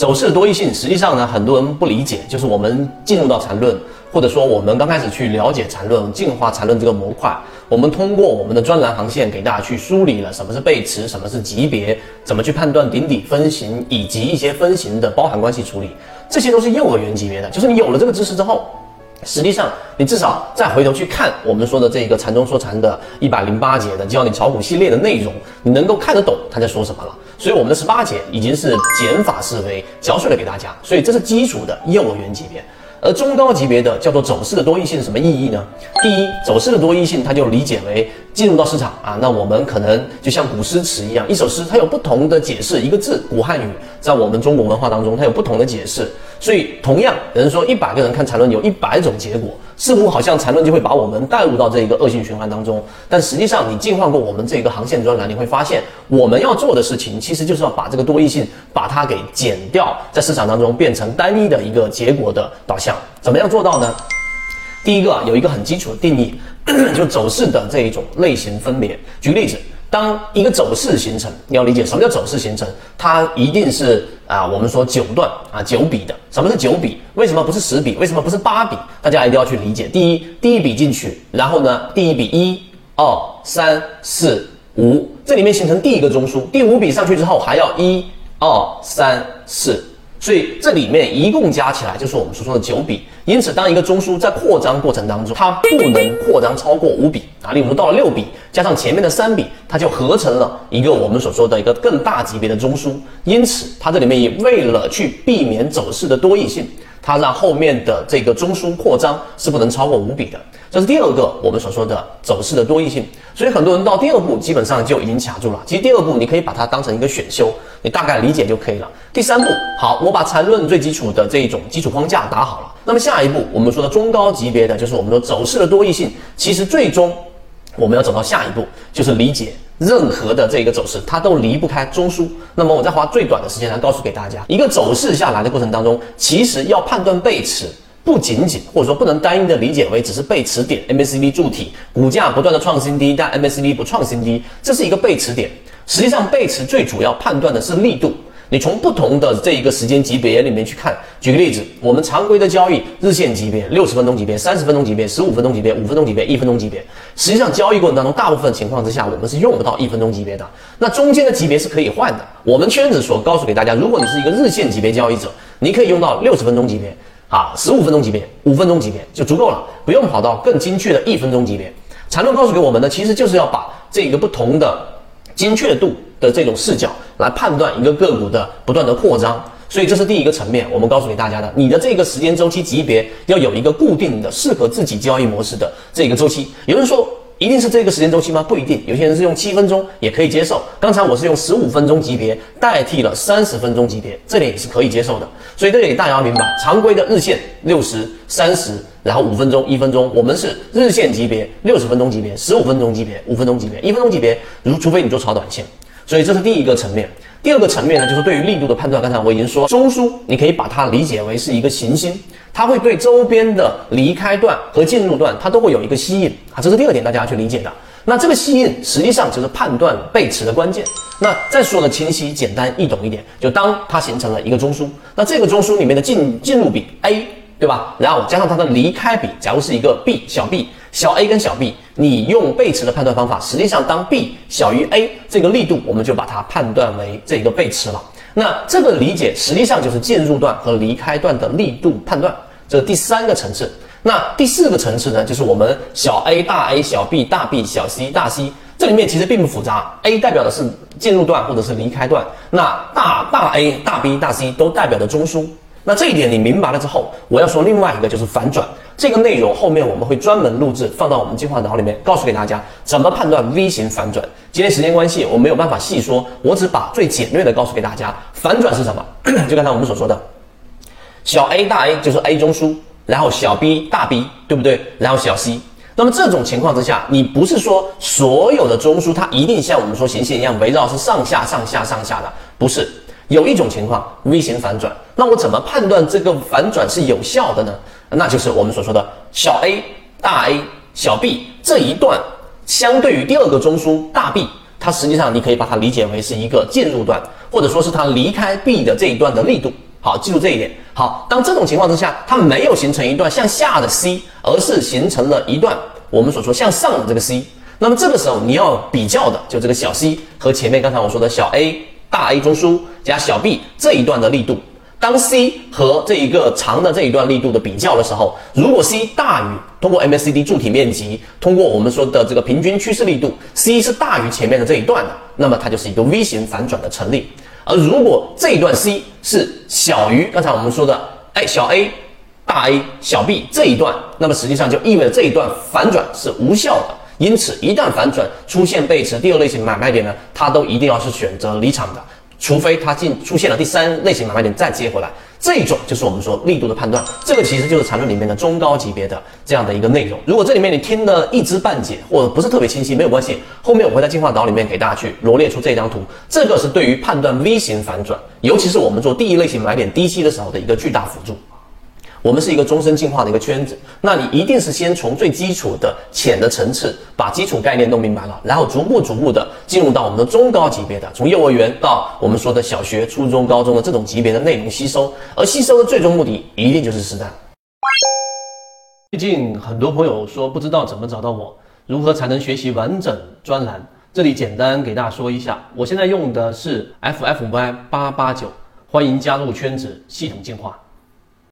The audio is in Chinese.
走势的多义性，实际上呢，很多人不理解，就是我们进入到缠论，或者说我们刚开始去了解缠论、进化缠论这个模块，我们通过我们的专栏航线给大家去梳理了什么是背驰，什么是级别，怎么去判断顶底分型，以及一些分型的包含关系处理，这些都是幼儿园级别的。就是你有了这个知识之后，实际上你至少再回头去看我们说的这个禅中说禅的一百零八节的教你炒股系列的内容，你能够看得懂他在说什么了。所以我们的十八节已经是减法思维教授了给大家，所以这是基础的幼儿园级别，而中高级别的叫做走势的多义性什么意义呢？第一，走势的多义性，它就理解为进入到市场啊，那我们可能就像古诗词一样，一首诗它有不同的解释，一个字古汉语在我们中国文化当中它有不同的解释。所以，同样有人说一百个人看缠论有一百种结果，似乎好像缠论就会把我们带入到这一个恶性循环当中。但实际上，你进化过我们这个航线专栏，你会发现我们要做的事情其实就是要把这个多义性把它给减掉，在市场当中变成单一的一个结果的导向。怎么样做到呢？第一个有一个很基础的定义，就走势的这一种类型分别。举个例子。当一个走势形成，你要理解什么叫走势形成，它一定是啊，我们说九段啊九笔的。什么是九笔？为什么不是十笔？为什么不是八笔？大家一定要去理解。第一，第一笔进去，然后呢，第一笔一、二、三、四、五，这里面形成第一个中枢。第五笔上去之后，还要一、二、三、四。所以这里面一共加起来就是我们所说的九笔。因此，当一个中枢在扩张过程当中，它不能扩张超过五笔啊。例如到了六笔，加上前面的三笔，它就合成了一个我们所说的一个更大级别的中枢。因此，它这里面也为了去避免走势的多义性。它让后面的这个中枢扩张是不能超过五笔的，这是第二个我们所说的走势的多义性。所以很多人到第二步基本上就已经卡住了。其实第二步你可以把它当成一个选修，你大概理解就可以了。第三步，好，我把缠论最基础的这一种基础框架打好了。那么下一步我们说的中高级别的就是我们说走势的多义性，其实最终我们要走到下一步就是理解。任何的这个走势，它都离不开中枢。那么我再花最短的时间来告诉给大家，一个走势下来的过程当中，其实要判断背驰，不仅仅或者说不能单一的理解为只是背驰点 MACD 柱体股价不断的创新低，但 MACD 不创新低，这是一个背驰点。实际上背驰最主要判断的是力度。你从不同的这一个时间级别里面去看，举个例子，我们常规的交易日线级别、六十分钟级别、三十分钟级别、十五分钟级别、五分钟级别、一分钟级别，实际上交易过程当中，大部分情况之下，我们是用不到一分钟级别的。那中间的级别是可以换的。我们圈子所告诉给大家，如果你是一个日线级别交易者，你可以用到六十分钟级别啊，十五分钟级别、五分钟级别就足够了，不用跑到更精确的一分钟级别。缠论告诉给我们的，其实就是要把这个不同的精确度。的这种视角来判断一个个股的不断的扩张，所以这是第一个层面，我们告诉给大家的，你的这个时间周期级别要有一个固定的适合自己交易模式的这个周期。有人说一定是这个时间周期吗？不一定，有些人是用七分钟也可以接受。刚才我是用十五分钟级别代替了三十分钟级别，这点也是可以接受的。所以这里大家要明白，常规的日线六十、三十，然后五分钟、一分钟，我们是日线级别六十分钟级别、十五分钟级别、五分钟级别、一分钟级别，如除非你做炒短线。所以这是第一个层面，第二个层面呢，就是对于力度的判断。刚才我已经说，中枢你可以把它理解为是一个行星，它会对周边的离开段和进入段，它都会有一个吸引啊，这是第二点大家要去理解的。那这个吸引实际上就是判断背驰的关键。那再说的清晰、简单易懂一点，就当它形成了一个中枢，那这个中枢里面的进进入比 A，对吧？然后加上它的离开比，假如是一个 B 小 B。小 a 跟小 b，你用背驰的判断方法，实际上当 b 小于 a 这个力度，我们就把它判断为这个背驰了。那这个理解实际上就是进入段和离开段的力度判断，这是第三个层次。那第四个层次呢，就是我们小 a 大 A 小 b 大 B 小 c 大 C，这里面其实并不复杂。A 代表的是进入段或者是离开段，那大大 A 大 B 大 C 都代表的中枢。那这一点你明白了之后，我要说另外一个就是反转。这个内容后面我们会专门录制放到我们进化脑里面，告诉给大家怎么判断 V 型反转。今天时间关系，我没有办法细说，我只把最简略的告诉给大家。反转是什么？就刚才我们所说的，小 a 大 A 就是 A 中枢，然后小 b 大 B，对不对？然后小 c。那么这种情况之下，你不是说所有的中枢它一定像我们说行线一样围绕是上下上下上下的，不是。有一种情况 V 型反转，那我怎么判断这个反转是有效的呢？那就是我们所说的小 a 大 A 小 b 这一段，相对于第二个中枢大 B，它实际上你可以把它理解为是一个进入段，或者说是它离开 B 的这一段的力度。好，记住这一点。好，当这种情况之下，它没有形成一段向下的 C，而是形成了一段我们所说向上的这个 C。那么这个时候你要比较的就这个小 c 和前面刚才我说的小 a 大 A 中枢加小 b 这一段的力度。当 c 和这一个长的这一段力度的比较的时候，如果 c 大于通过 MACD 柱体面积，通过我们说的这个平均趋势力度，c 是大于前面的这一段的，那么它就是一个 V 型反转的成立。而如果这一段 c 是小于刚才我们说的哎小 a 大 A 小 b 这一段，那么实际上就意味着这一段反转是无效的。因此，一旦反转出现背驰，第二类型买卖点呢，它都一定要是选择离场的，除非它进出现了第三类型买卖点再接回来，这种就是我们说力度的判断。这个其实就是缠论里面的中高级别的这样的一个内容。如果这里面你听的一知半解或者不是特别清晰，没有关系，后面我会在进化岛里面给大家去罗列出这张图，这个是对于判断 V 型反转，尤其是我们做第一类型买点低吸的时候的一个巨大辅助。我们是一个终身进化的一个圈子，那你一定是先从最基础的浅的层次，把基础概念弄明白了，然后逐步逐步的进入到我们的中高级别的，从幼儿园到我们说的小学、初中、高中的这种级别的内容吸收，而吸收的最终目的一定就是实战。最近很多朋友说不知道怎么找到我，如何才能学习完整专栏？这里简单给大家说一下，我现在用的是 FFY 八八九，欢迎加入圈子，系统进化。